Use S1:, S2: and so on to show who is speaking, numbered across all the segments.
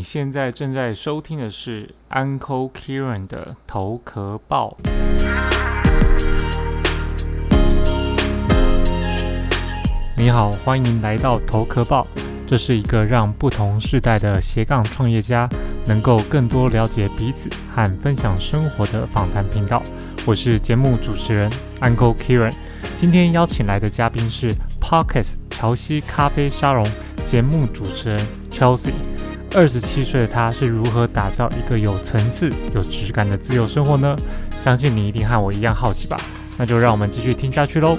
S1: 你现在正在收听的是 Uncle Kieran 的头壳报。你好，欢迎来到头壳报。这是一个让不同世代的斜杠创业家能够更多了解彼此和分享生活的访谈频道。我是节目主持人 Uncle Kieran。今天邀请来的嘉宾是 Pocket 乔西咖啡沙龙节目主持人 Chelsea。二十七岁的他是如何打造一个有层次、有质感的自由生活呢？相信你一定和我一样好奇吧。那就让我们继续听下去喽。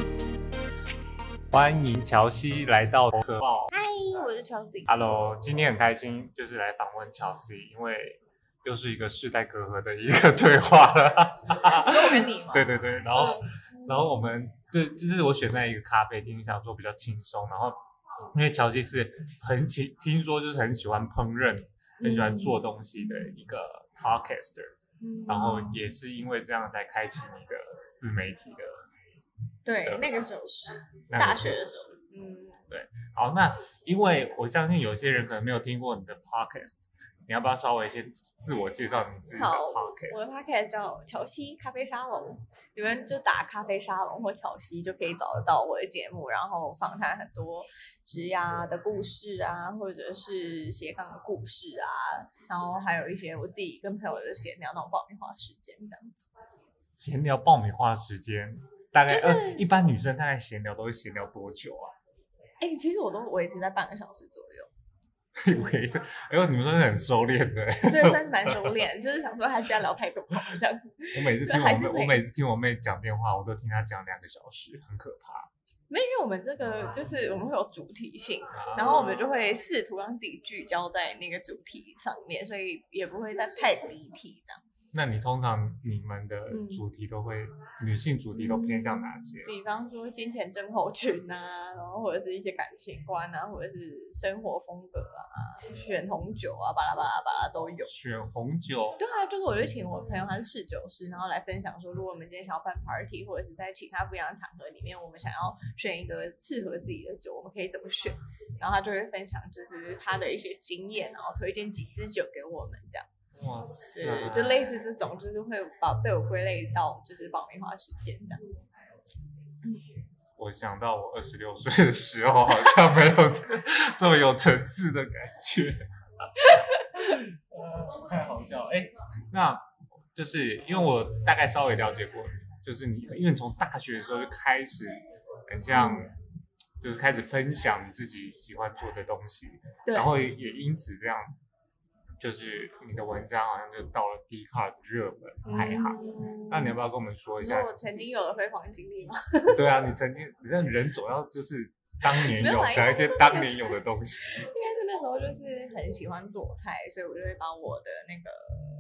S1: 欢迎乔西来到头壳报。
S2: 嗨，我是 Chelsea。
S1: Hello，今天很开心，就是来访问乔西，因为又是一个世代隔阂的一个对话了。
S2: 你说我跟你吗？
S1: 对对对，然后
S2: 嗯
S1: 然后我们对，就是我选在一个咖啡厅，想说比较轻松。然后因为乔西是很喜，听说就是很喜欢烹饪，很喜欢做东西的一个 podcaster，、
S2: 嗯。
S1: 然后也是因为这样才开启你的自媒体的
S2: 对，那个时候是大学的时候，嗯，对
S1: 好，那因为我相信有些人可能没有听过你的 podcast，你要不要稍微先自我介绍你自己的
S2: 好，我？的 podcast 叫乔西咖啡沙龙，你们就打咖啡沙龙或乔西就可以找得到我的节目，然后访谈很多职涯的故事啊，或者是斜杠的故事啊，然后还有一些我自己跟朋友的闲聊那种爆米花时间这样子。
S1: 闲聊爆米花时间，大概、
S2: 就是
S1: 呃，一般女生大概闲聊都会闲聊多久啊？
S2: 哎、其实我都维持在半个小时左右。
S1: 我也是，哎呦，你们算是很收敛的。
S2: 对，算是蛮收敛，就是想说还是不要聊太多这样子。
S1: 我每次听我妹，我每次听我妹讲电话，我都听她讲两个小时，很可怕。
S2: 没有，因为我们这个就是我们会有主题性，然后我们就会试图让自己聚焦在那个主题上面，所以也不会再太离题这样。
S1: 那你通常你们的
S2: 嗯
S1: 主题都会、女性主题都偏向哪些？
S2: 比方说金钱症候群啊，然后或者是一些感情观啊，或者是生活风格啊，选红酒啊，巴拉巴拉巴拉都有。
S1: 选红酒，
S2: 对啊，就是我就请我朋友，他是侍酒师，然后来分享说，如果我们今天想要办 party，或者是在其他不一样的场合里面，我们想要选一个适合自己的酒，我们可以怎么选？然后他就会分享就是他的一些经验，然后推荐几支酒给我们，这样，
S1: 哇塞
S2: 是就类似这种，就是会把被我归类到就是爆米花时间这样。
S1: 我想到我二十六岁的时候，好像没有这这么有层次的感觉，呃太好笑了。哎、那就是因为我大概稍微了解过你，就是你，因为你从大学的时候就开始，很像，就是开始分享你自己喜欢做的东西，
S2: 对，
S1: 然后也也因此这样，就是你的文章好像就到了 d a r 的热门排行。
S2: 嗯
S1: 那你要不要跟我们说一下？
S2: 我曾经有的辉煌经历吗？
S1: 对啊，你曾经，你这人总要就是当年有讲一些当年有的东西。
S2: 应该是那时候就是很喜欢做菜，所以我就会把我的那个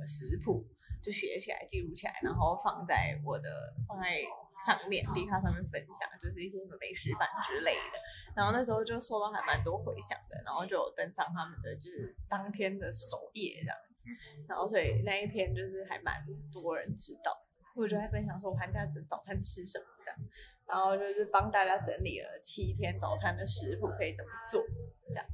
S2: 食谱就写起来、记录起来，然后放在我的放在上面 d 卡上面分享，就是一些什么美食版之类的。然后那时候就收到还蛮多回响的，然后就有登上他们的就是当天的首页这样子。然后所以那一篇就是还蛮多人知道，我就在分享说我寒假早餐吃什么这样。然后就是帮大家整理了七天早餐的食谱可以怎么做，这样。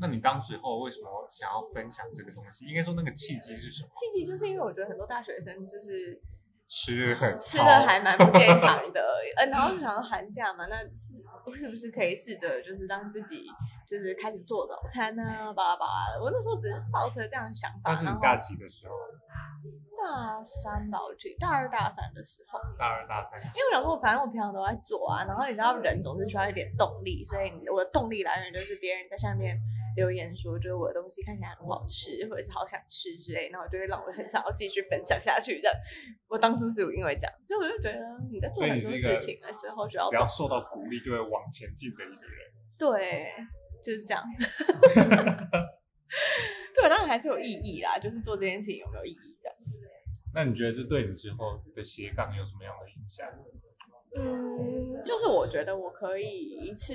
S1: 那你当时候为什么想要分享这个东西？应该说那个契机是什么？
S2: 契机就是因为我觉得很多大学生就是
S1: 吃很
S2: 吃的还蛮不健康的，呃，然后就想到寒假嘛，那是是不是可以试着就是让自己就是开始做早餐啊，巴拉巴拉的。我那时候只是抱持这样的想法，
S1: 那是你大几的时候？
S2: 大三吧，我大二大三的时候，
S1: 大二大三。
S2: 因为我想说，反正我平常都在做啊，然后你知道人总是需要一点动力，所以我的动力来源就是别人在下面留言说，就是我的东西看起来很好吃，或者是好想吃之类，然后就会让我很想要继续分享下去。这样，我当初是因为这样，所以我就觉得你在做很多事情的时候只要
S1: 只要受到鼓励就会往前进的一个人。
S2: 对，就是这样。对，当然还是有意义啦，就是做这件事情有没有意义这样子。
S1: 那你觉得这对你之后的斜杠有什么样的影响？
S2: 嗯，就是我觉得我可以一次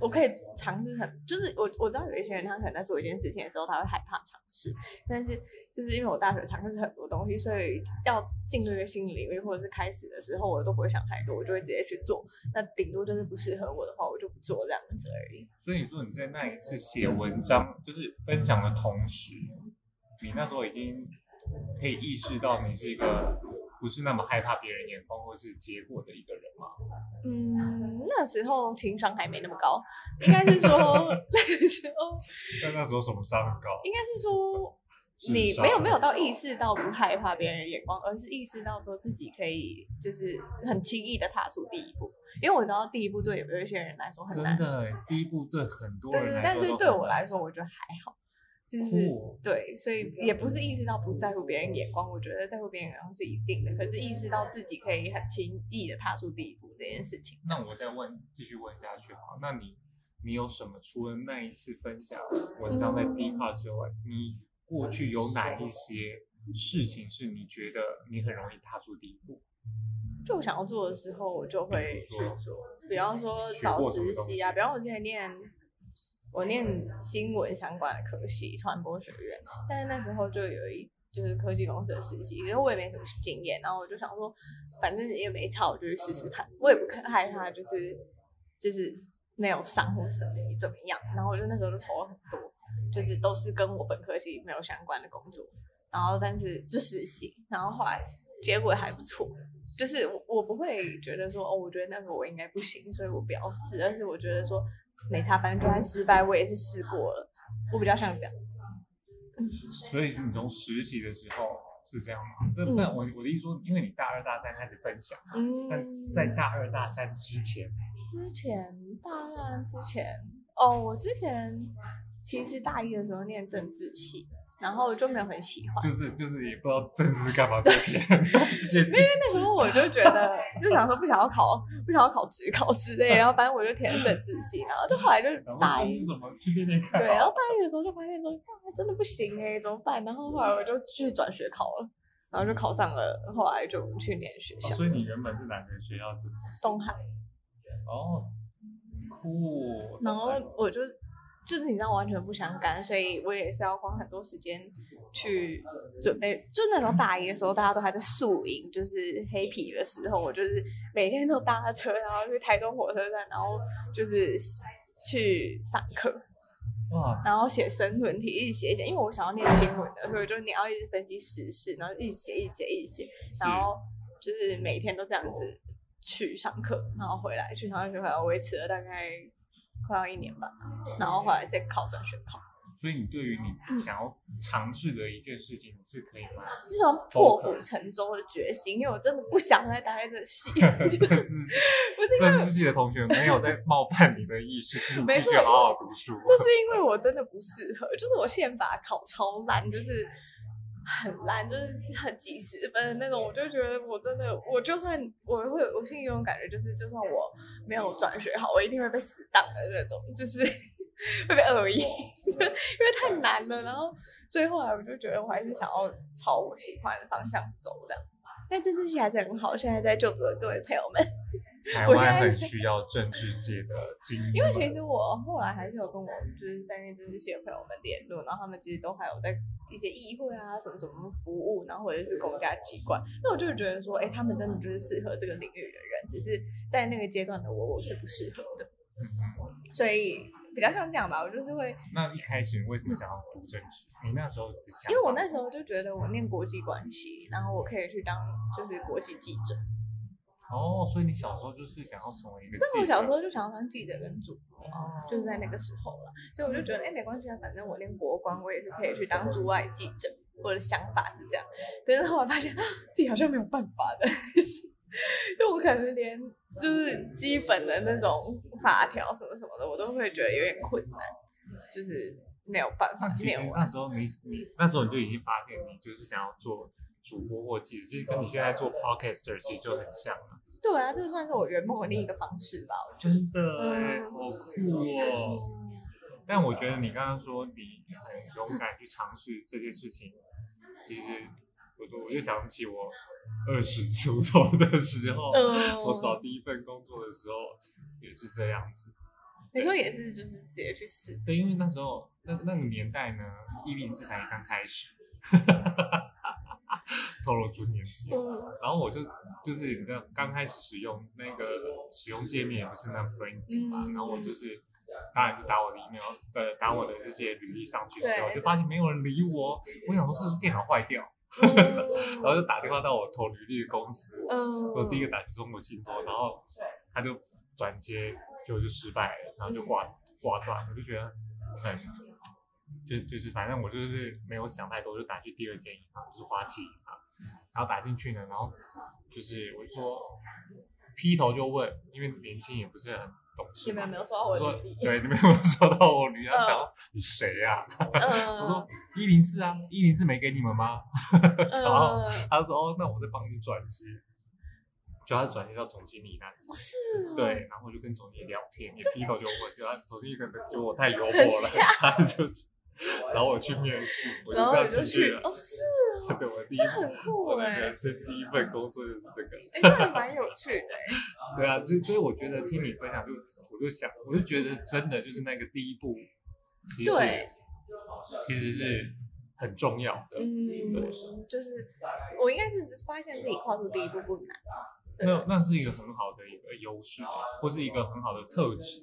S2: 我可以尝试很，就是我我知道有一些人他可能在做一件事情的时候，他会害怕尝试，但是就是因为我大学尝试很多东西，所以要进入一个新领域或者是开始的时候，我都不会想太多，我就会直接去做。那顶多就是不适合我的话，我就不做这样子而已。
S1: 所以你说你在那一次写文章，就是分享的同时，你那时候已经可以意识到你是一个。不是那么害怕别人眼光或是结果的一个人吗？
S2: 嗯，那时候情商还没那么高，应该是说 那个时候。
S1: 那那时候什么伤很高？
S2: 应该是说 你没有没有到意识到不害怕别人的眼光，而是意识到说自己可以就是很轻易的踏出第一步。因为我知道第一步对有一些人来说很
S1: 难，真的，第一步对很多人来说，
S2: 但是对我来说，我觉得还好。就是对，所以也不是意识到不在乎别人眼光，我觉得在乎别人眼光是一定的。可是意识到自己可以很轻易的踏出第一步这件事情。
S1: 那我再问，继续问下去好。那你你有什么？除了那一次分享文章在 D 卡之外，你过去有哪一些事情是你觉得你很容易踏出第一步？
S2: 就我想要做的时候，我就会去做。比方说找实习啊，比方我之前念。我念新闻相关的科系，传播学院，但是那时候就有一就是科技公司的实习，因为我也没什么经验，然后我就想说，反正也没差，我就去试试看，我也不害怕，就是就是没有上或什么怎么样，然后我就那时候就投了很多，就是都是跟我本科系没有相关的工作，然后但是就实习，然后后来结果还不错，就是我我不会觉得说哦，我觉得那个我应该不行，所以我不要试，而是我觉得说。没差，反正就算失败，我也是试过了。我比较像这样。
S1: 所以是你从实习的时候是这样吗？那那我我的意思说，因为你大二大三开始分享，嗯，但在大二大三之前，
S2: 之前大二之前，哦，我之前其实大一的时候念政治系。然后就没有很喜欢，
S1: 就是就是也不知道政治是干嘛 这些，因
S2: 为那时候我就觉得，就想说不想要考，不想要考职考之类，然后反正我就填政治系，然后就后来就大一，对，然后大一的时候就发现说，真的不行哎，怎么办？然后后来我就去转学考了，然后就考上了，后来就去念学校。
S1: 所以你原本是哪个学校？
S2: 东海。
S1: 哦，酷。
S2: 然后我就。就是你知道完全不相干，所以我也是要花很多时间去准备。就那时候大一的时候，大家都还在宿营，就是黑皮的时候，我就是每天都搭车，然后去台东火车站，然后就是去上课，哇，然后写申论题，一直写一写，因为我想要念新闻的，所以就你要一直分析时事，然后一直写，一直写，一直写，然后就是每天都这样子去上课，然后回来去上学，好像维持了大概。快要一年吧，然后后来再考转学考。
S1: 所以你对于你想要尝试的一件事情是可以吗？
S2: 那种破釜沉舟的决心，因为我真的不想再待在这系。就是不是
S1: 政治系的同学没有在冒犯你的意思，是继续好好读书。
S2: 那是因为我真的不适合，就是我宪法考超烂，就是。很烂，就是很几十分的那种，我就觉得我真的，我就算我会，我心里有种感觉，就是就算我没有转学好，我一定会被死挡的那种，就是 会被恶意，因为太难了。然后所以后来我就觉得，我还是想要朝我喜欢的方向走，这样。但这次戏还是很好，现在在就读的各位朋友们。
S1: 台湾很需要政治界的精英，
S2: 因为其实我后来还是有跟我就是在那政治系的朋友们联络，然后他们其实都还有在一些议会啊什么什么服务，然后或者是公家机关，那我就觉得说，哎，他们真的就是适合这个领域的人，只是在那个阶段的我，我是不适合的，所以比较像这样吧，我就是会。
S1: 那一开始为什么想要读政治？你那时候
S2: 因为我那时候就觉得我念国际关系，然后我可以去当就是国际记者。
S1: 哦，所以你小时候就是想要成为一个？
S2: 但我小时候就想要当记者跟主播，就是在那个时候了。所以我就觉得，哎，没关系啊，反正我练国光，我也是可以去当驻外记者。我的想法是这样，可是后来发现自己好像没有办法的，就我可能连就是基本的那种法条什么什么的，我都会觉得有点困难，就是没有办法。
S1: 其实那时候你你那时候你就已经发现，你就是想要做。主播或记者，其实跟你现在做 podcaster 其实就很像了。
S2: 对啊，这算是我圆梦的另一个方式吧。
S1: 真的哎，好酷哦！但我觉得你刚刚说你很勇敢去尝试这件事情，其实我就我就想起我二十出头的时候，我找第一份工作的时候也是这样子。
S2: 你说也是，就是直接去试。
S1: 对，因为那时候那那个年代呢，一零四才刚开始，透露出年纪。
S2: 嗯
S1: 然后我就就是你知道，刚开始使用那个使用界面也不是那 friendly 嘛，
S2: 嗯
S1: 然后我就是当然就打我的 email，呃，打我的这些履历上去之后，
S2: 对
S1: 就发现没有人理我，我想说是不是电脑坏掉，
S2: 嗯
S1: 然后就打电话到我投履历的公司，
S2: 嗯，
S1: 我第一个打中国信托，然后他就转接，结果就失败了，然后就挂挂断了，我就觉得很。就就是反正我就是没有想太多，就打去第二间银行，就是花旗银行，然后打进去呢，然后就是我就说劈头就问，因为年轻也不是很懂事嘛，
S2: 你们有没有收到
S1: 我
S2: 履历？
S1: 对，你们有没有收到我履历？他
S2: 嗯
S1: 想你谁呀、
S2: 嗯，
S1: 我说一零四啊，一零四没给你们吗？然后
S2: 嗯，
S1: 他说哦，那我再帮你转接，就他转接到总经理那里。
S2: 哦是哦，
S1: 对，然后我就跟总经理聊天，也劈头就问，就他总经理可能觉得我太 幽默了，他就找我去面试，我就这样进去了。
S2: 哦，是哦，
S1: 对，我第一
S2: 这很酷哎
S1: 我的人，生第一份工作就是这个。
S2: 哎，这还蛮有趣的哎，
S1: 对啊，所以所以我觉得听你分享就，我就想，我就觉得真的就是那个第一步，其实
S2: 对
S1: 其实是很重要的。
S2: 嗯，
S1: 对
S2: 就是我应该是发现自己跨出第一步不难，
S1: 那那是一个很好的一个优势，或是一个很好的特质，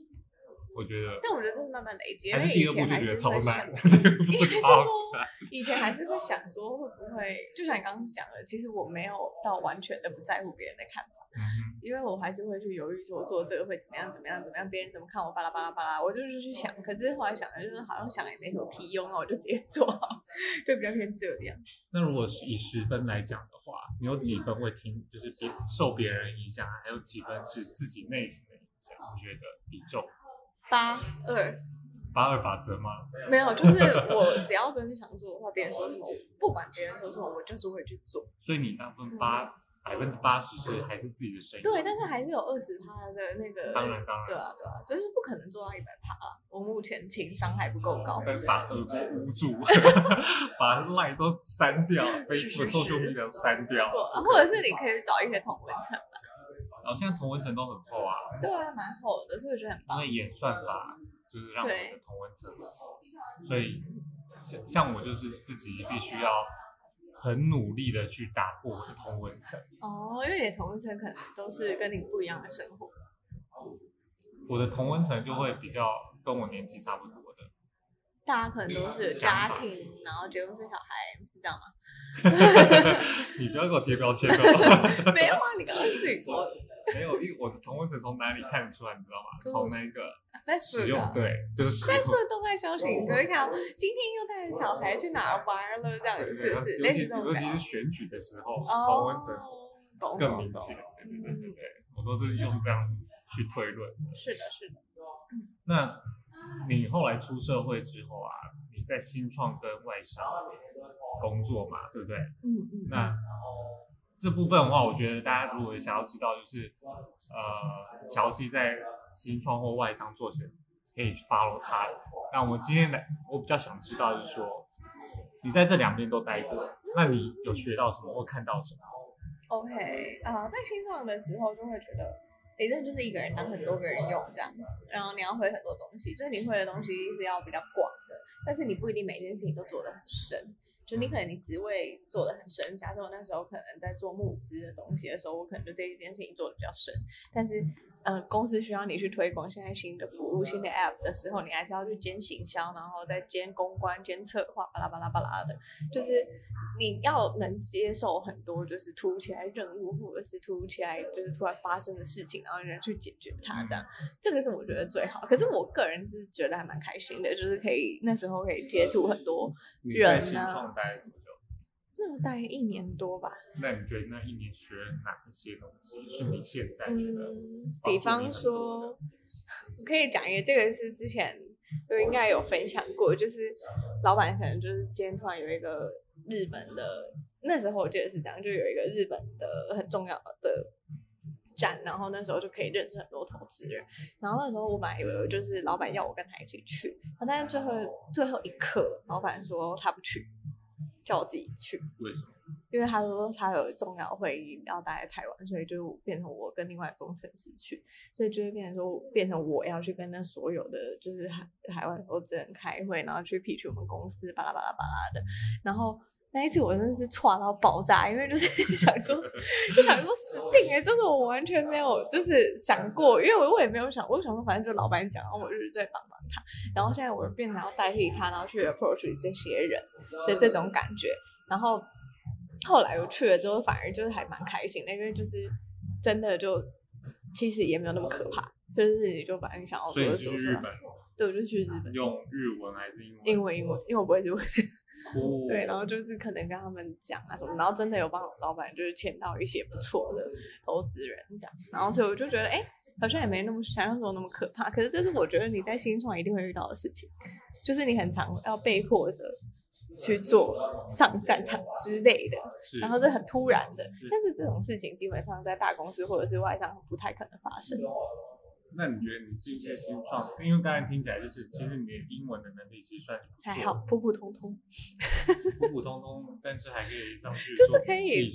S1: 我觉得。
S2: 但我觉得这是慢慢累积，因为以
S1: 第二步就
S2: 前还是
S1: 觉得超难，
S2: 会想，
S1: 第二步
S2: 应该是
S1: 超
S2: 说
S1: 难。
S2: 以前还是会想说会不会，就像你刚刚讲的，其实我没有到完全的不在乎别人的看法，
S1: 嗯
S2: 因为我还是会去犹豫说我做这个会怎么样怎么样怎么样，别人怎么看我巴拉巴拉巴拉，我就是去想，可是后来想的就是好像想也没什么屁用，那我就直接做好，就比较偏这样。
S1: 那如果是以十分来讲的话，你有几分会听，就是别受别人影响，还有几分是自己内心的影响？你觉得比重
S2: 八二
S1: 八二法则吗？
S2: 没有，就是我只要真的想做的话，别人说什么，我不管别人说什么，我就是会去做。
S1: 所以你大部分八百分之八十是还是自己的声音。
S2: 对，但是还是有二十趴的那个，
S1: 当然当然
S2: 对啊对啊，就是不可能做到一百趴啦。我目前情商还不够高，
S1: 但把耳朵捂住，把赖都删掉，Facebook、social media 删掉，
S2: 对，或者是你可以找一些同文层吧。
S1: 然后现在同文层都很厚啊，
S2: 对啊，蛮厚的，所以我觉得很棒。
S1: 因为演算法就是让我们的同文层很厚，所以像像我就是自己必须要很努力的去打破我的同文层。
S2: 哦，因为你的同文层可能都是跟你不一样的生活。
S1: 我的同文层就会比较跟我年纪差不多的，
S2: 大家可能都是家庭，然后结婚生小孩，是这样吗？
S1: 你不要给我贴标签哦。
S2: 没有啊，你刚刚是自己说的。
S1: 没有，因为我的同文层从哪里看得出来，你知道吗？从那个使用对，就是使用
S2: Facebook 动态消息，你就会看到今天又带着小孩去哪儿玩了，这样 子是不是？
S1: 尤其尤其是。选举的时候，
S2: 哦
S1: 同文层更明显。对对对对对，我都是用这样去推论。
S2: 是的，是的。
S1: 那你后来出社会之后啊，你在新创跟外商工作嘛，对不对？
S2: 嗯嗯。
S1: 那这部分的话，我觉得大家如果想要知道，就是呃，乔西在新创或外商做什么，可以去 follow 他。那我今天来，我比较想知道，就是说你在这两边都待过，那你有学到什么或看到什么
S2: ？OK 啊、在新创的时候就会觉得，你真的就是一个人当很多个人用这样子，然后你要会很多东西，所以你会的东西是要比较广的，但是你不一定每件事情都做得很深。就你可能你职位做的很深，假设我那时候可能在做募资的东西的时候，我可能就这一件事情做的比较深，但是呃，公司需要你去推广现在新的服务、新的 App 的时候，你还是要去兼行销，然后再兼公关、兼策划，巴拉巴拉巴拉的，就是你要能接受很多就是突如其来任务，或者是突如其来就是突然发生的事情，然后人去解决它，这样这个是我觉得最好。可是我个人是觉得还蛮开心的，就是可以那时候可以接触很多
S1: 你在
S2: 人
S1: 新
S2: 啊
S1: 创待了多久？
S2: 那大概一年多吧，
S1: 那你觉得那一年学了哪一些东西是你现在觉得
S2: 嗯，比方说，我可以讲一个，这个是之前我应该有分享过，就是老板可能就是今天突然有一个日本的，那时候我记得是这样，就有一个日本的很重要的展，然后那时候就可以认识很多投资人，然后那时候我本来以为就是老板要我跟他一起去，但是最后最后一刻，老板说他不去，叫我自己去。
S1: 为什么？
S2: 因为他说他有重要会议要待在台湾，所以就变成我跟另外工程师去，所以就会变成说变成我要去跟那所有的就是海海外投资人开会，然后去 pitch 我们公司巴拉巴拉巴拉的，然后。那一次我真的是错到爆炸，因为就是 想说，就想说死定哎，就是我完全没有就是想过，因为我我也没有想，我想说反正就老板讲，然后我就是在帮帮他，然后现在我变成要代替他，然后去 approach 这些人的这种感觉，然后后来我去了之后，反而就是还蛮开心的，因为就是真的就其实也没有那么可怕，就是你就把你想要做的做出来。对，我就去日本。
S1: 用日文还是英文？
S2: 英文，英文，因为我不会日文。对，然后就是可能跟他们讲啊什么，然后真的有帮老板就是签到一些不错的投资人这样，然后所以我就觉得哎，好像也没那么想象中那么可怕。可是这是我觉得你在新创一定会遇到的事情，就是你很常要被迫着去做上战场之类的，然后是很突然的。但是这种事情基本上在大公司或者是外商不太可能发生。
S1: 那你觉得你进去新创，因为刚才听起来就是，其实你的英文的能力其实算
S2: 还好，普普通通，
S1: 普普通通，但是还可以上去，
S2: 就是可以，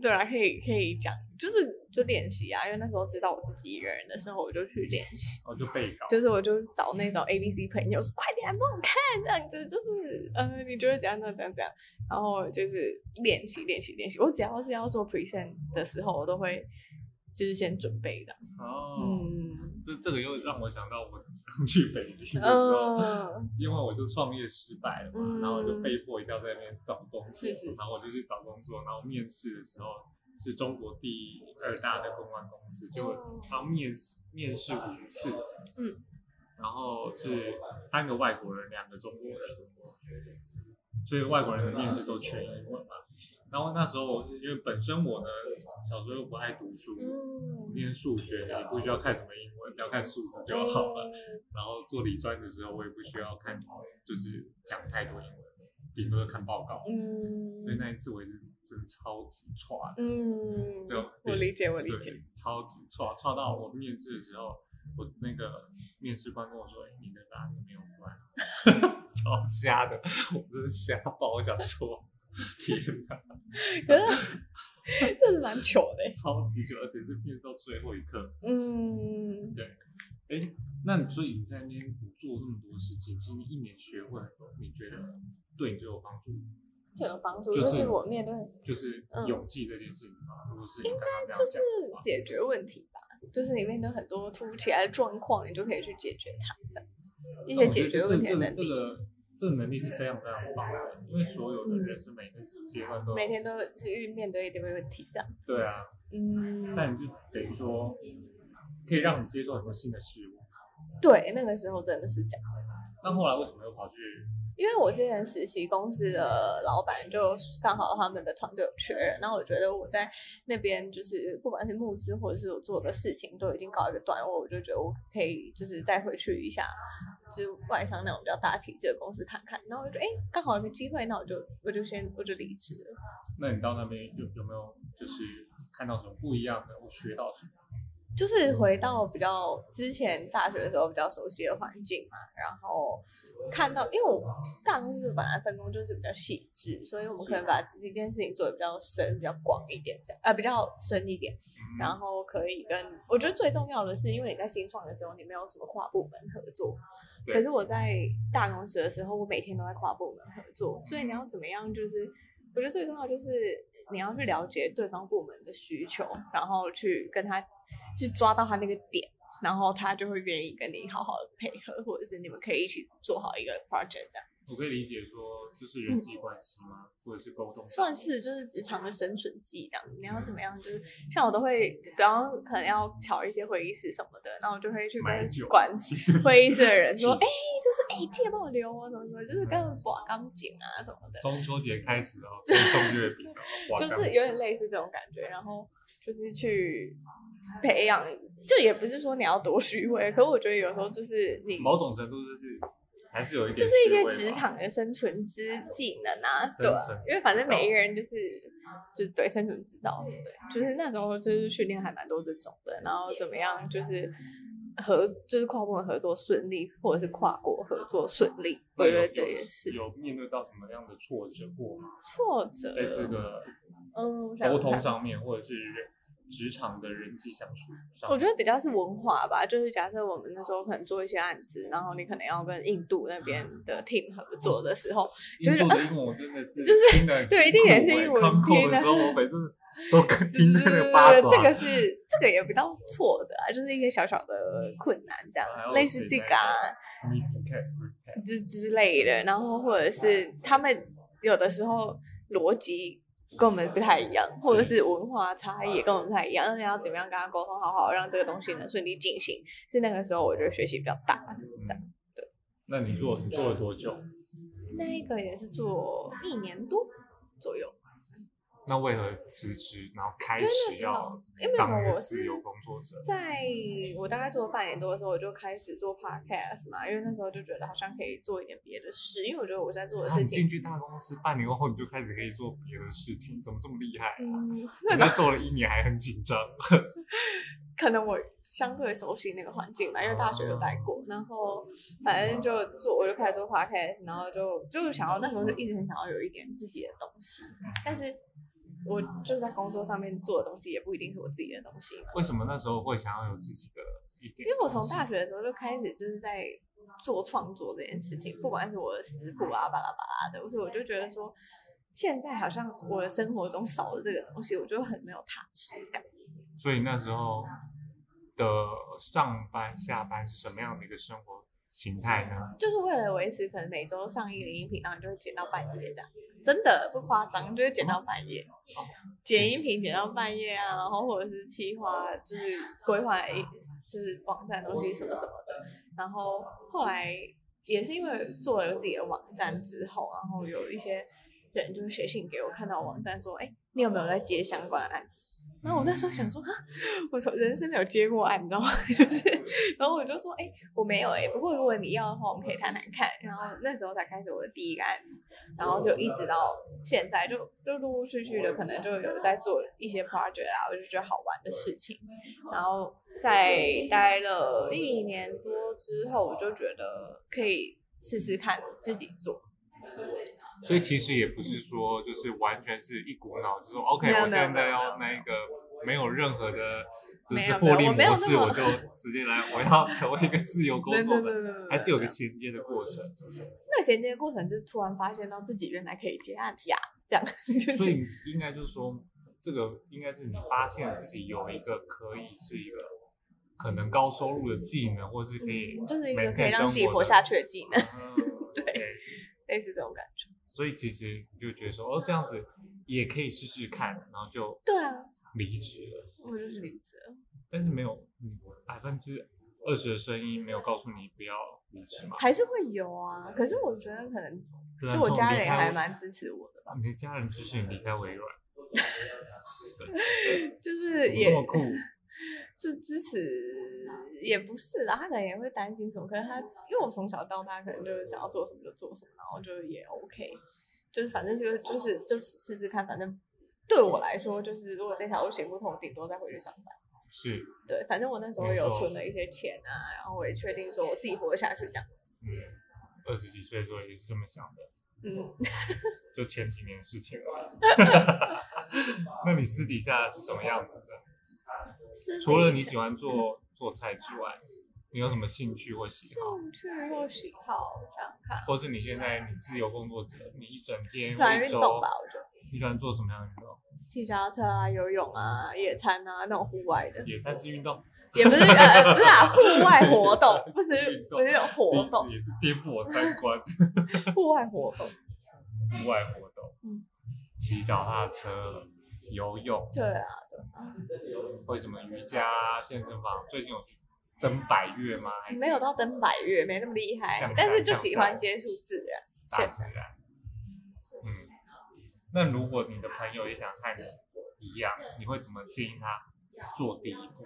S2: 对啊，可以可以讲，就是就练习啊，因为那时候知道我自己一个人的时候，我就去练习，
S1: 哦，就背稿，
S2: 就是我就找那种 A B C 朋友说，快点来帮我看，这样子，就是呃，你觉得怎样怎样怎样怎样，然后就是练习练习练习，我只要是要做 present 的时候，我都会就是先准备的，哦，嗯。
S1: 这这个又让我想到我刚 去北京的时候，因为我就创业失败了嘛，然后就被迫一定要在那边找工作，然后我就去找工作，然后面试的时候是中国第二大的公关公司，就他面试面试五次，嗯，然后是三个外国人，两个中国人，所以外国人的面试都全英文嘛。然后那时候，因为本身我呢小时候又不爱读书，念数学也不需要看什么英文，只要看数字就好了。然后做理专的时候，我也不需要看，就是讲太多英文，顶多看报告。嗯，所以那一次我也是真超级差。嗯，就
S2: 我理解，我理解，
S1: 超级差，差到我面试的时候，我那个面试官跟我说：“哎，你的答案没有关。” 超瞎的，我真是瞎爆，我想说。天哪！
S2: 可是这是蛮糗的，
S1: 超级久，而且是变到最后一刻。嗯，对。哎，那所以你在那边做这么多事情，其实一年学会很多，你觉得对你最有帮助？
S2: 最有帮助就是我面对
S1: 就是勇气这件事情吗？如果是
S2: 应该就是解决问题吧，就是里面有很多突如其来的状况，你就可以去解决它，这样一些解决问题的能力。
S1: 这个能力是非常非常棒的，因为所有的人是每个阶段都
S2: 每天都去面对一点问题这样。
S1: 对啊，嗯，但你就等于说可以让你接受很多新的事物。
S2: 对，那个时候真的是这样。
S1: 那后来为什么又跑去？
S2: 因为我之前实习公司的老板就刚好他们的团队有缺人，那我觉得我在那边就是不管是募资或者是我做的事情都已经搞一个段落，我就觉得我可以就是再回去一下，就是外商那种比较大体制的公司看看。然后我就觉得哎，刚好有个机会，那我就我就先我就离职了。
S1: 那你到那边有有没有就是看到什么不一样的，或学到什么？
S2: 就是回到比较之前大学的时候比较熟悉的环境嘛，然后。看到，因为我大公司本来分工就是比较细致，所以我们可能把一件事情做的比较深、比较广一点，这样呃比较深一点，然后可以跟我觉得最重要的是，因为你在新创的时候你没有什么跨部门合作，可是我在大公司的时候，我每天都在跨部门合作，所以你要怎么样？就是我觉得最重要就是你要去了解对方部门的需求，然后去跟他去抓到他那个点。然后他就会愿意跟你好好的配合，或者是你们可以一起做好一个 project 这样。
S1: 我可以理解说，就是人际关系吗？或者是沟通？
S2: 算是就是职场的生存技这样。你要怎么样？就是像我都会，比方可能要巧一些会议室什么的，然后我就会去跟管 会议室的人说，哎，就是哎，记得帮我留啊，什么什么，就是跟刮钢筋啊什么的。
S1: 中秋节开始哦，送月饼
S2: 哦，就是有点类似这种感觉，然后就是去培养。就也不是说你要多虚伪，可我觉得有时候就是你
S1: 某种程度就是还是有一点，
S2: 就是一些职场的生存之技能啊，对，因为反正每一个人就是就是对生存之道，对，就是那时候就是训练还蛮多这种的，然后怎么样就是合就是跨部门合作顺利，或者是跨国合作顺利，我觉得这也是
S1: 有面对到什么样的挫折过吗？
S2: 挫折。
S1: 在这个
S2: 嗯
S1: 沟通上面，或者是人职场的人际相处上，
S2: 我觉得比较是文化吧。就是假设我们那时候可能做一些案子，然后你可能要跟印度那边的 team 合作的时候，就
S1: 英文我真的是
S2: 就是 对一定也是英文听的
S1: 的时候，我每次都跟 听那个八爪。
S2: 这个是这个也比较挫折啊，就是一些小小的困难这样，类似这个啊之之类的。然后或者是他们有的时候逻辑跟我们不太一样，或者是文化差异也跟我们不太一样，那你要怎么样跟他沟通，好好让这个东西能顺利进行，是那个时候我觉得学习比较大。这样对
S1: 那你做你做了多久？
S2: 那一个也是做一年多左右。
S1: 那为何辞职，然后开始要当自由工作者？
S2: 在我大概做了半年多的时候，我就开始做 podcast 嘛，因为那时候就觉得好像可以做一点别的事，因为我觉得我在做的
S1: 啊
S2: 事情，
S1: 你进去大公司半年过后，你就开始可以做别的事情，怎么这么厉害啊？
S2: 嗯，
S1: 你
S2: 对吧
S1: 在？做了一年还很紧张，
S2: 可能我相对熟悉那个环境吧，因为大学有待过，然后反正就做，我就开始做 podcast，然后就就想要那时候就一直很想要有一点自己的东西，但是我就是在工作上面做的东西也不一定是我自己的东西嘛。
S1: 为什么那时候会想要有自己的一点？
S2: 因为我从大学的时候就开始就是在做创作这件事情，不管是我的食谱啊、巴拉巴拉的，所以我就觉得说，现在好像我的生活中少了这个东西，我就很没有踏实感。
S1: 所以那时候的上班下班是什么样的一个生活形态呢？
S2: 就是为了维持可能每周上一个音频，然后你就会剪到半夜这样，真的不夸张，就会剪到半夜，剪音频剪到半夜啊，然后或者是企划，就是规划一就是网站东西什么什么的，然后后来也是因为做了自己的网站之后，然后有一些人就写信给我，看到网站说，哎，你有没有在接相关的案子？然后我那时候想说，哈，我从人生没有接过案，你知道吗？就是，然后我就说，哎、我没有哎、不过如果你要的话，我们可以谈谈看。然后那时候才开始我的第一个案子，然后就一直到现在就，就陆陆续续的，可能就有在做一些 project 啊，我就觉得好玩的事情。然后在待了一年多之后，我就觉得可以试试看自己做。
S1: 所以其实也不是说就是完全是一股脑，就说 OK，我现在要那个没有任何的，就是获利
S2: 有没有我没有
S1: 模式，我就直接来，我要成为一个自由工作者，
S2: 没没没没
S1: 还是有个衔接的过程。
S2: 那个衔接的过程，是突然发现到自己原来可以接案呀，这样 就是
S1: 所以应该就是说，这个应该是你发现自己有一个可以是一个可能高收入的技能，或是可以
S2: 嗯就是一个可以让自己活下去的技能，
S1: 嗯
S2: 对类似这种感觉。
S1: 所以其实你就觉得说，哦，这样子也可以试试看，然后就
S2: 对啊，
S1: 离职了。
S2: 我就是离职了。
S1: 但是没有嗯百分之二十的声音没有告诉你不要离职嘛？
S2: 还是会有啊，可是我觉得可能就我家人也还蛮支持我的吧，
S1: 你的家人支持你离开微软，
S2: 就是也
S1: 这么酷？
S2: 就支持也不是啦，他可能也会担心什么，可能他因为我从小到大可能就是想要做什么就做什么，然后就也 OK，就是反正这个就是就试试看，反正对我来说就是如果这条路行不通，顶多再回去上班。
S1: 是，
S2: 对，反正我那时候有存了一些钱啊，然后我也确定说我自己活得下去这样子。
S1: 嗯，二十几岁的时候也是这么想的，
S2: 嗯，
S1: 就前几年事情了。那你私底下是什么样子的？
S2: 是
S1: 除了你喜欢做做菜之外，你有什么兴趣或喜好？
S2: 兴趣或喜好，我想想看，
S1: 或是你现在你自由工作者，你一整天
S2: 运动吧，我觉得。
S1: 你喜欢做什么样的运动？
S2: 骑脚踏车啊、游泳啊、野餐啊那种户外的，
S1: 野餐是运动，
S2: 也不是呃不是啊，户外活动，不 是
S1: 运动。
S2: 不是有活动，
S1: 也是颠覆我三观。
S2: 户外活动。
S1: 户外活动，
S2: 嗯，
S1: 骑脚踏车、游泳，
S2: 对啊，
S1: 或者什么瑜伽、健身房。最近有登百越吗？还是
S2: 没有到登百越，没那么厉害，但是就喜欢接触自然。
S1: 大
S2: 现在
S1: 自然？嗯，那如果你的朋友也想和你一样，你会怎么建议他做第一步？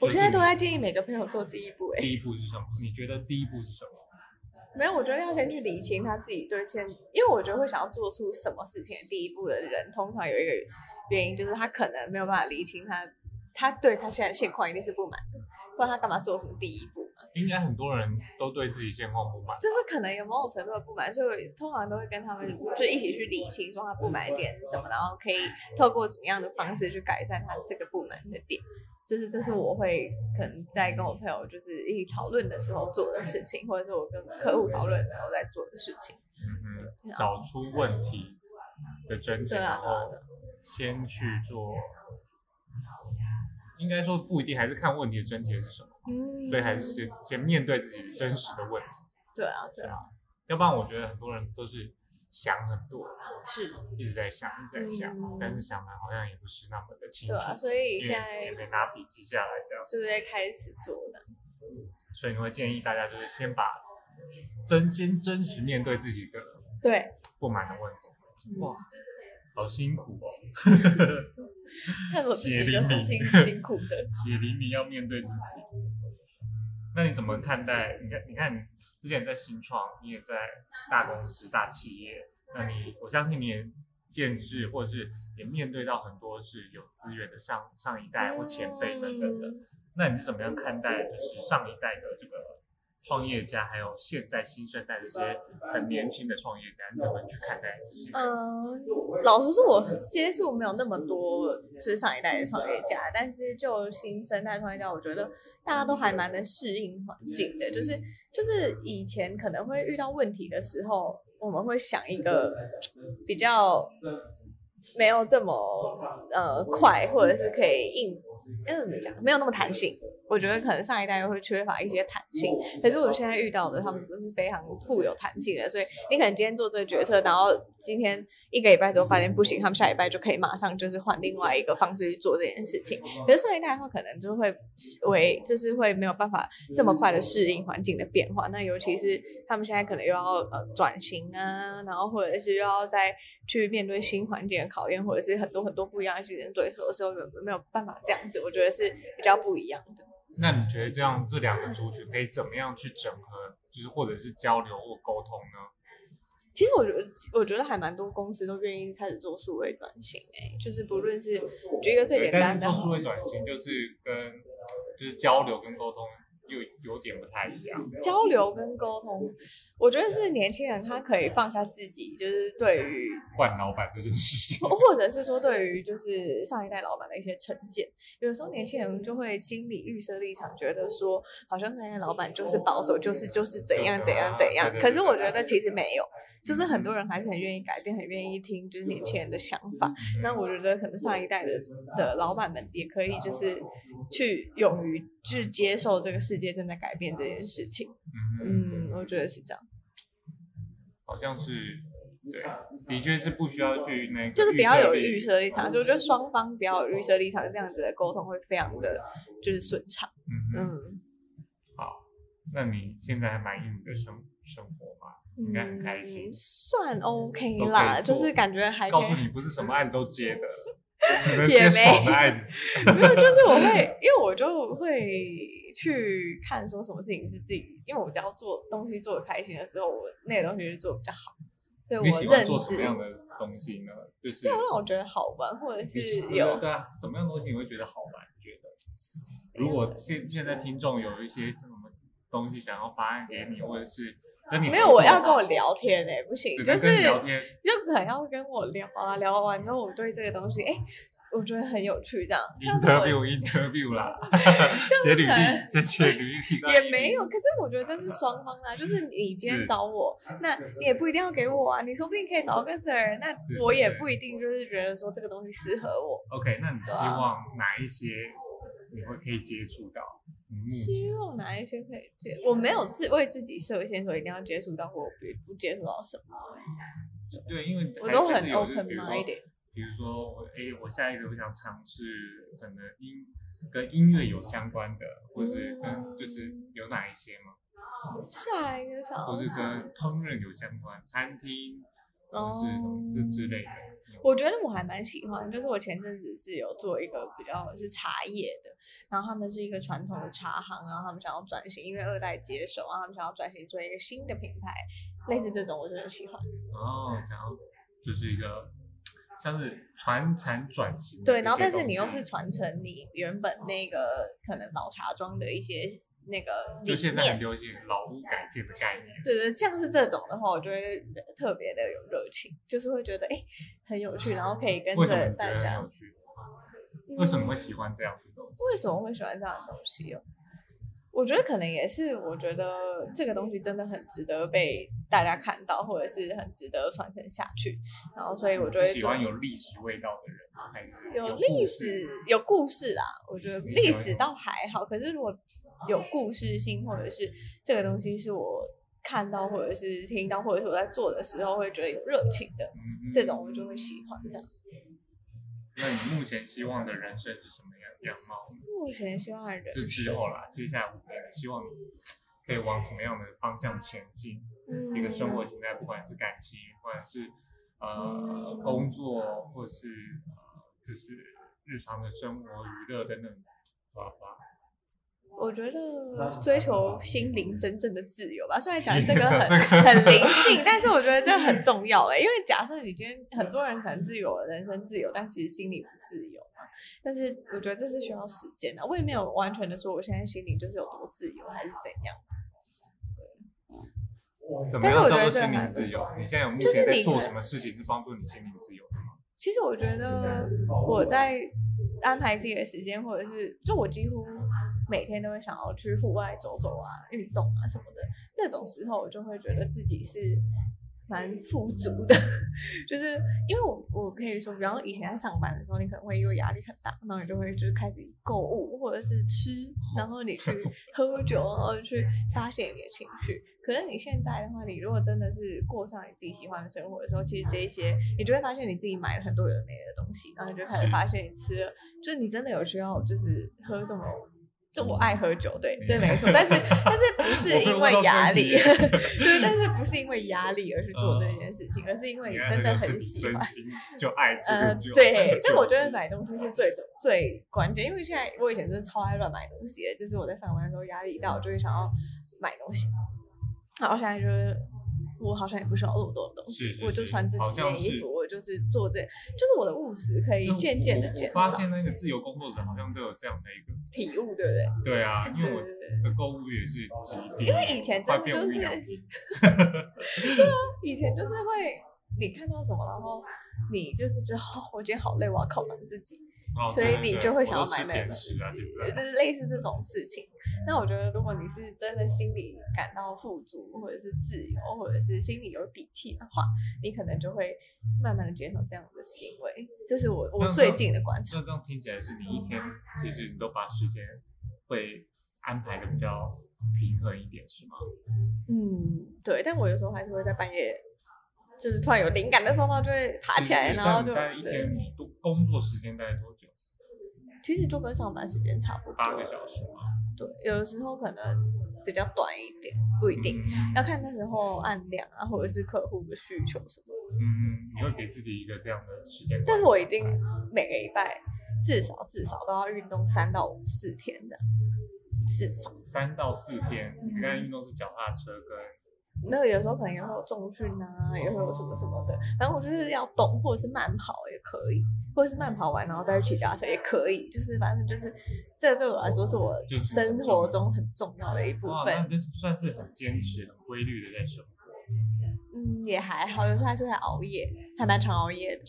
S2: 我现在都在建议每个朋友做第一步，哎，
S1: 第一步是什么？你觉得第一步是什么？
S2: 没有，我觉得要先去理清他自己对现，因为我觉得会想要做出什么事情的第一步的人，通常有一个原因就是他可能没有办法理清他，他对他现在现况一定是不满的，不然他干嘛做什么第一步嘛？
S1: 应该很多人都对自己现况不满。
S2: 就是可能有某种程度的不满，所以我通常都会跟他们就一起去理清，说他不满的点是什么，然后可以透过怎么样的方式去改善他这个不满的点。就是这是我会可能在跟我朋友就是一起讨论的时候做的事情，或者是我跟客户讨论的时候在做的事情。
S1: 嗯哼，找出问题的症结，然后先去做。应该说不一定，还是看问题的症结是什么。
S2: 嗯，
S1: 所以还是先先面对自己真实的问题，
S2: 对啊，对啊，
S1: 要不然我觉得很多人都是想很多，
S2: 是，
S1: 一直在想，一直在想，
S2: 嗯
S1: 但是想的好像也不是那么的清楚，
S2: 对啊，所以现
S1: 在也
S2: 在
S1: 没拿笔记下来这样，
S2: 就是在开始做的。
S1: 所以你会建议大家就是先把真先真实面对自己的
S2: 对，
S1: 不满的问题。
S2: 嗯
S1: 哇，好辛苦哦，
S2: 看我自己就
S1: 血淋淋
S2: 是辛辛苦的。
S1: 血淋淋要面对自己。那你怎么看待？你看，你看，你之前在新创，你也在大公司、大企业，那你我相信你也见识，或者是也面对到很多是有资源的上上一代或前辈等等的。
S2: 嗯
S1: 那你是怎么样看待就是上一代的这个创业家，还有现在新生代这些很年轻的创业家？你怎么去看待这些？
S2: 嗯，老实说，我接触没有那么多，就是上一代的创业家，但是就新生代创业家，我觉得大家都还蛮能适应环境的。就是就是以前可能会遇到问题的时候，我们会想一个比较没有这么呃快，或者是可以应，哎怎么讲，没有那么弹性。我觉得可能上一代会缺乏一些弹性，可是我现在遇到的他们都是非常富有弹性的，所以你可能今天做这个决策，然后今天一个礼拜之后发现不行，他们下礼拜就可以马上就是换另外一个方式去做这件事情。可是上一代的话，可能就会为就是会没有办法这么快的适应环境的变化。那尤其是他们现在可能又要呃转型啊，然后或者是又要再去面对新环境的考验，或者是很多很多不一样的竞争对手的时候，有没有办法这样子？我觉得是比较不一样的。
S1: 那你觉得这样这两个族群可以怎么样去整合，就是或者是交流或沟通呢？
S2: 其实我觉得，我觉得还蛮多公司都愿意开始做数位转型诶、就是不论是举一个最简单的
S1: 但是做数位转型，就是跟就是交流跟沟通又有点不太一样。
S2: 交流跟沟通，我觉得是年轻人他可以放下自己，就是对于
S1: 换老板这件事情，
S2: 或者是说对于就是上一代老板的一些成见，有时候年轻人就会心理预设立场，觉得说好像上一代老板就是保守，就是就是怎样怎样怎样可是我觉得其实没有，就是很多人还是很愿意改变，很愿意听就是年轻人的想法。那我觉得可能上一代的的老板们也可以就是去勇于去接受这个世界正在改变这件事情。
S1: 嗯，
S2: 嗯，我觉得是这样，
S1: 好像是对，的确是不需要去那个，
S2: 就是不要有预
S1: 预
S2: 设立场，所以我觉得双方不要有预设立场，这样子的沟通会非常的就是顺畅。
S1: 嗯，好，那你现在还满意你的生生活吗？应该很开心
S2: 嗯，算 OK 啦，就是感觉还。
S1: 告诉你，不是什么案都接的，只能
S2: 也
S1: 接
S2: 没
S1: 爽的案子。
S2: 没有，就是我会，因为我就会去看说什么事情是自己，因为我只要做东西做的开心的时候，我那个东西就做得比较好。所以
S1: 你
S2: 我认
S1: 喜欢做什么样的东西呢？就是
S2: 要让我觉得好玩，或者是
S1: 你
S2: 有
S1: 对啊，什么样的东西你会觉得好玩？你觉得？如果现现在听众有一些什么东西想要发案给你，或者是 跟你
S2: 没有我要跟我聊天哎、不行，就是，就可能要跟我聊啊，聊完之后我对这个东西哎、我觉得很有趣，这样
S1: interview interview 啦，写履
S2: 可能
S1: 历，先写履历，
S2: 也没有，可是我觉得这是双方的啊，就是你今天找我，那你也不一定要给我啊，你说不定可以找到更适合人，那我也不一定就是觉得说这个东西适合我。
S1: OK，那你希
S2: 啊
S1: 望哪一些你会可以接触到？
S2: 希望哪一些可以接，我没有自为自己设限，说一定要接触到或不不接触到什么，
S1: 对，因为
S2: 我都很 open
S1: 比如说
S2: minded。
S1: 比如说我诶，我下一个我想尝试可能音跟音乐有相关的，或是跟就是有哪一些吗？
S2: 下一个想
S1: 或是跟烹饪有相关，餐厅或是什么这
S2: 哦
S1: 之类的。
S2: 我觉得我还蛮喜欢，就是我前阵子是有做一个比较是茶叶的，然后他们是一个传统的茶行，然后他们想要转型，因为二代接手，然后他们想要转型做一个新的品牌，类似这种我就很喜欢。
S1: 哦，这样就是一个像是传承转型
S2: 对，然后但是你又是传承你原本那个可能老茶庄的一些那个理
S1: 就现在很
S2: 念，
S1: 流行老屋改建的概念。
S2: 对对，像是这种的话，我就会特别的有热情，就是会觉得哎、很有趣，然后可以跟着大家？
S1: 为什么
S2: 嗯
S1: 会喜欢这样的东西？
S2: 为什么会喜欢这样的东西哦？我觉得可能也是，我觉得这个东西真的很值得被大家看到，或者是很值得传承下去。然后，所以我觉
S1: 得喜欢有历史味道的人吗？还是
S2: 有历史有故事啊。我觉得历史倒还好，可是如果有故事性，或者是这个东西是我看到，或者是听到，或者是我在做的时候会觉得有热情的，
S1: 嗯
S2: 这种我就会喜欢这样。
S1: 那你目前希望的人生是什么样样貌呢？
S2: 目前希望的人
S1: 就之后啦，接下来五年，希望你可以往什么样的方向前进？
S2: 嗯
S1: 一个生活形态，不管是感情，不管是呃工作，或是呃就是日常的生活、娱乐等等，叭叭。
S2: 我觉得追求心灵真正的自由吧。虽然讲这个很很灵性，但是我觉得这很重要哎、因为假设你今天很多人可能自由了，人生自由，但其实心里不自由嘛。但是我觉得这是需要时间的，我也没有完全的说我现在心灵就是有多自由还是怎样。
S1: 怎么样叫做
S2: 但是我觉得这
S1: 心灵自由？你现在有目
S2: 就是
S1: 前在做什么事情是帮助你心灵自由的吗？
S2: 其实我觉得我在安排自己的时间，或者是就我几乎每天都会想要去户外走走啊、运动啊什么的，那种时候我就会觉得自己是蛮富足的，就是因为我我可以说，比方说以前在上班的时候，你可能会因为压力很大，然后你就会就是开始购物或者是吃，然后你去喝酒，然后去发泄你的情绪。可是你现在的话，你如果真的是过上你自己喜欢的生活的时候，其实这一些你就会发现你自己买了很多有的没的东西，然后你就开始发现你吃了，就是你真的有需要就是喝这么。就我爱喝酒，对，这没错，但是但是不 是因为压力，对，但是不是因为压力而去做这件事情，而是因为你真的很喜欢
S1: 就爱这
S2: 呃
S1: 个酒。，
S2: 对，但我觉得买东西是最最关键，因为现在我以前真的超爱乱买东西的，就是我在上班的时候压力大，我就会想要买东西，然后现在就是我好像也不需要那么多的东西，
S1: 是是
S2: 我就穿这几件衣服，我就是做这，就是我的物质可以渐渐的减少
S1: 我发现那个自由工作者好像都有这样的一个，
S2: 体悟，对不对？
S1: 对啊，因为我的购物欲也是极低，
S2: 因为以前真的就是
S1: 对啊
S2: 以前就是会你看到什么，然后你就是觉得哦，我今天好累，我要犒赏自己，
S1: 哦
S2: 所以你就会想要买那个东
S1: 甜食啊，
S2: 就是类似这种事情。那我觉得，如果你是真的心里感到富足，或者是自由，或者是心里有底气的话，你可能就会慢慢的减少这样的行为。这是我我最近的观察。
S1: 那这样听起来是你一天其实你都把时间会安排的比较平衡一点，是吗？
S2: 嗯，对。但我有时候还是会在半夜，就是突然有灵感的时候，然后就会爬起来，然后就
S1: 大概一天你都工作时间大概多久？
S2: 其实就跟上班时间差不多。
S1: 八个小时吗？
S2: 对，有的时候可能比较短一点，不一定。
S1: 嗯
S2: 要看那时候按量啊，或者是客户的需求什么。
S1: 嗯，你会给自己一个这样的时间，
S2: 但是我一定每个礼拜至少至少都要运动三到五四天这样，至少。
S1: 三到四天。你刚才运动是脚踏车跟
S2: 那有时候可能也会有重训啊，也会有什么什么的。反正我就是要动，或者是慢跑也可以，或者是慢跑完然后再去骑脚踏车也可以。就是反正就是这对我来说是我
S1: 就是
S2: 生活中很重要的一部
S1: 哇，
S2: 分。
S1: 那就是算是很坚持、很规律的在生活。
S2: 嗯，也还好，有时候还是会熬夜，还蛮常熬夜的，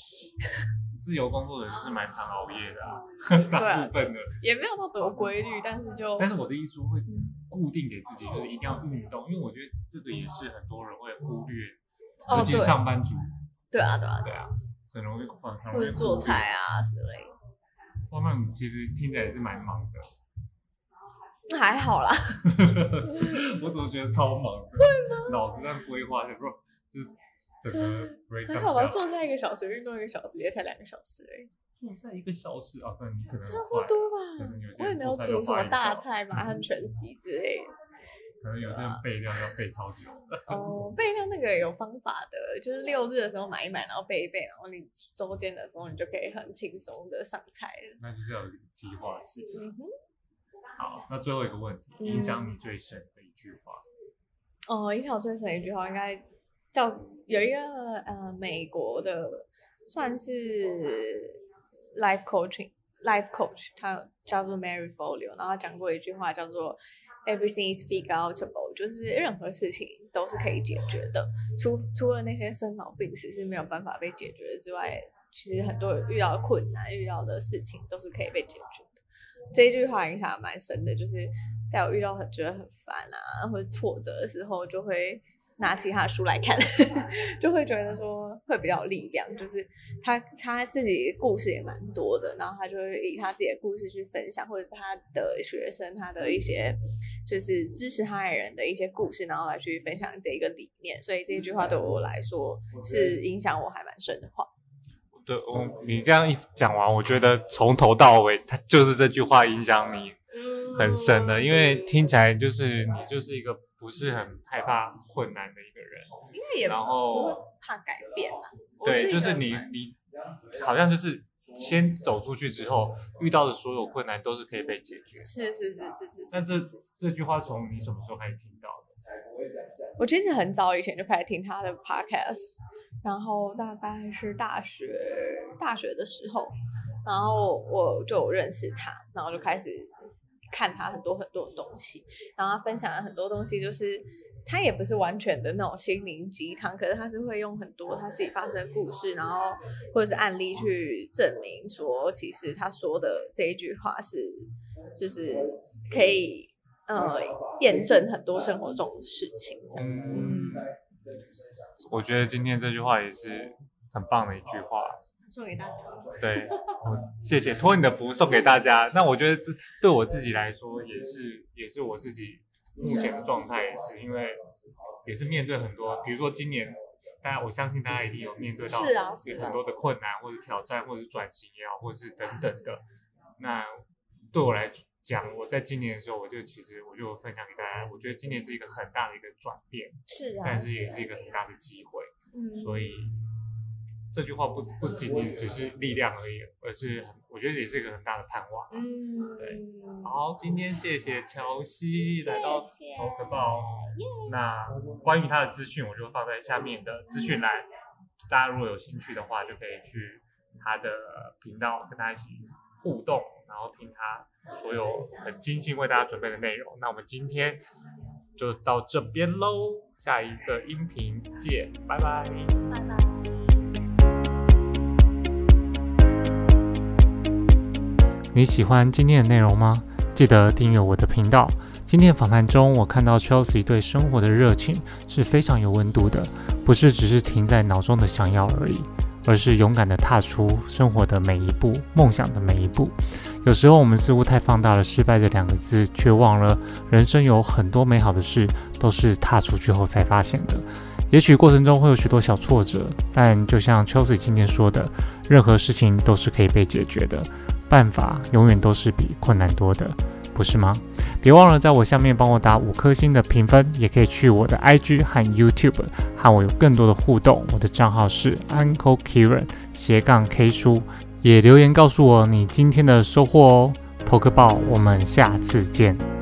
S1: 自由工作的人是蛮常熬夜的啊，
S2: 对
S1: 大
S2: 啊
S1: 部分的。
S2: 也没有到多规律，但是就
S1: 但是我的意思会固定给自己，就是一定要运动，因为我觉得这个也是很多人会忽略，
S2: 哦
S1: 尤其是上班族，
S2: 对啊对啊，
S1: 对啊，很容易很很
S2: 或
S1: 容易
S2: 者做。菜啊之类的，
S1: 哇，那你其实听起来也是蛮忙的，
S2: 还好啦。
S1: 我怎么觉得超忙的？会吗？脑子在规划，想说就是整个 down
S2: 好吧，做菜一个小时，运动一个小时，也才两个小时而已，
S1: 做菜一个小时啊，那你可能
S2: 差不多
S1: 可
S2: 吧
S1: 能有些
S2: 我也没有煮什么大菜，马上全席之类的。
S1: 可能有些人备料要备超久的。
S2: 哦，备料那个有方法的，就是六日的时候买一买，然后备一备，然后你周间的时候你就可以很轻松的上菜了。
S1: 那就是要计划性。
S2: 嗯哼，
S1: 好，那最后一个问题，
S2: 嗯
S1: 影响你最深的一句话，
S2: 哦，影响我最深的一句话应该叫有一个呃美国的算是 life coaching life coach，他叫做 Mary Folio，然后他讲过一句话叫做 Everything is figure outable，就是任何事情都是可以解决的，除除了那些生老病死是没有办法被解决之外，其实很多遇到困难、遇到的事情都是可以被解决的。这句话影响蛮深的，就是在我遇到很觉得很烦啊或者挫折的时候，就会。拿其他的书来看，就会觉得说会比较有力量。就是他他自己故事也蛮多的，然后他就会以他自己的故事去分享，或者他的学生他的一些就是支持他的人的一些故事，然后来去分享这一个理念。所以这句话对我来说是影响我还蛮深的话。
S1: 对，我你这样一讲完，我觉得从头到尾，他就是这句话影响你很深的，因为听起来就是你就是一个。不是很害怕困难的一个人，
S2: 应该也然后不会怕改变嘛。
S1: 对，就是你你好像就是先走出去之后，遇到的所有困难都是可以被解决。
S2: 是是是是是。
S1: 那这这句话从你什么时候开始听到的？
S2: 我其实很早以前就开始听他的 podcast，然后大概是大学大学的时候，然后我就认识他，然后就开始。看他很多很多的东西，然后他分享了很多东西，就是他也不是完全的那种心灵鸡汤，可是他是会用很多他自己发生的故事，然后或者是案例去证明说，其实他说的这一句话是，就是可以呃验证很多生活中的事情。嗯，
S1: 我觉得今天这句话也是很棒的一句话。
S2: 送给大家，
S1: 对，我 谢谢托你的福送给大家。那我觉得这对我自己来说也是，也是我自己目前的状态，也是因为也是面对很多，比如说今年，大家我相信大家一定有面对到很多的困难或者挑战，或者是转型也好，或者是等等的。那对我来讲，我在今年的时候，我就其实我就分享给大家，我觉得今年是一个很大的一个转变，
S2: 是啊，
S1: 但是也是一个很大的机会，嗯，所以。这句话不不仅仅只是力量而已，而是很，我觉得也是一个很大的盼望。嗯，对。好，今天谢谢乔西来到头壳报。那关于他的资讯，我就放在下面的资讯栏。大家如果有兴趣的话，就可以去他的频道跟他一起互动，然后听他所有很精心为大家准备的内容。那我们今天就到这边喽，下一个音频见，拜拜。
S2: 拜拜。
S1: 你喜欢今天的内容吗？记得订阅我的频道。今天访谈中，我看到 Chelsea 对生活的热情是非常有温度的，不是只是停在脑中的想要而已，而是勇敢地踏出生活的每一步，梦想的每一步。有时候我们似乎太放大了“失败”这两个字，却忘了人生有很多美好的事都是踏出去后才发现的。也许过程中会有许多小挫折，但就像 Chelsea 今天说的，任何事情都是可以被解决的。办法永远都是比困难多的，不是吗？别忘了在我下面帮我打五颗星的评分，也可以去我的 IG 和 YouTube 和我有更多的互动。我的账号是 Uncle Kieran 斜杠 K 书，也留言告诉我你今天的收获哦。投个报，我们下次见。